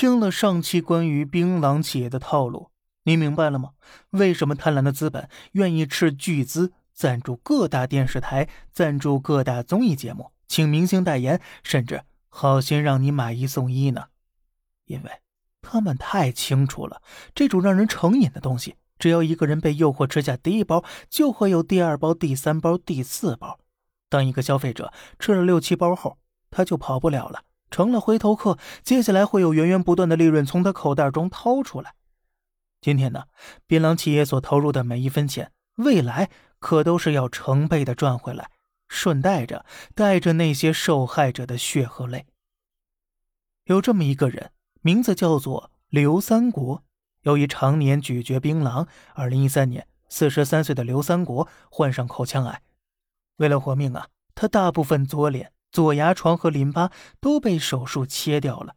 听了上期关于槟榔企业的套路，你明白了吗？为什么贪婪的资本愿意斥巨资赞助各大电视台、赞助各大综艺节目、请明星代言，甚至好心让你买一送一呢？因为他们太清楚了，这种让人成瘾的东西，只要一个人被诱惑吃下第一包，就会有第二包、第三包、第四包。当一个消费者吃了六七包后，他就跑不了了。成了回头客，接下来会有源源不断的利润从他口袋中掏出来。今天呢，槟榔企业所投入的每一分钱，未来可都是要成倍的赚回来，顺带着带着那些受害者的血和泪。有这么一个人，名字叫做刘三国。由于常年咀嚼槟榔，二零一三年，四十三岁的刘三国患上口腔癌。为了活命啊，他大部分左脸。左牙床和淋巴都被手术切掉了。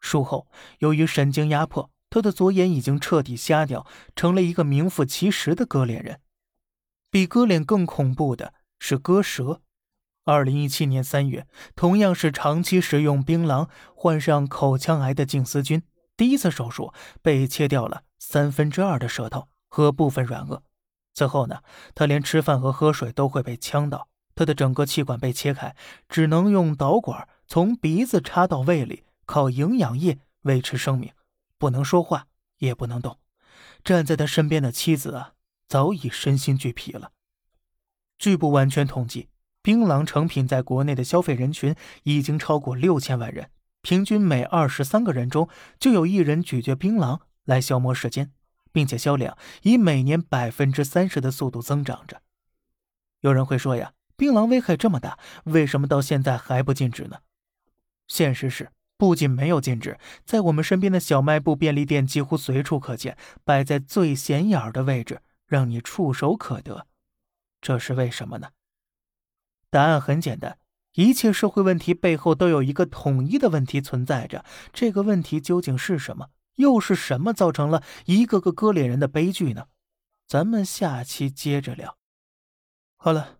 术后，由于神经压迫，他的左眼已经彻底瞎掉，成了一个名副其实的割脸人。比割脸更恐怖的是割舌。二零一七年三月，同样是长期食用槟榔患上口腔癌的静思君，第一次手术被切掉了三分之二的舌头和部分软腭。此后呢，他连吃饭和喝水都会被呛到。他的整个气管被切开，只能用导管从鼻子插到胃里，靠营养液维持生命，不能说话，也不能动。站在他身边的妻子啊，早已身心俱疲了。据不完全统计，槟榔成品在国内的消费人群已经超过六千万人，平均每二十三个人中就有一人咀嚼槟榔来消磨时间，并且销量以每年百分之三十的速度增长着。有人会说呀。槟榔危害这么大，为什么到现在还不禁止呢？现实是，不仅没有禁止，在我们身边的小卖部、便利店几乎随处可见，摆在最显眼的位置，让你触手可得。这是为什么呢？答案很简单：一切社会问题背后都有一个统一的问题存在着。这个问题究竟是什么？又是什么造成了一个个割裂人的悲剧呢？咱们下期接着聊。好了。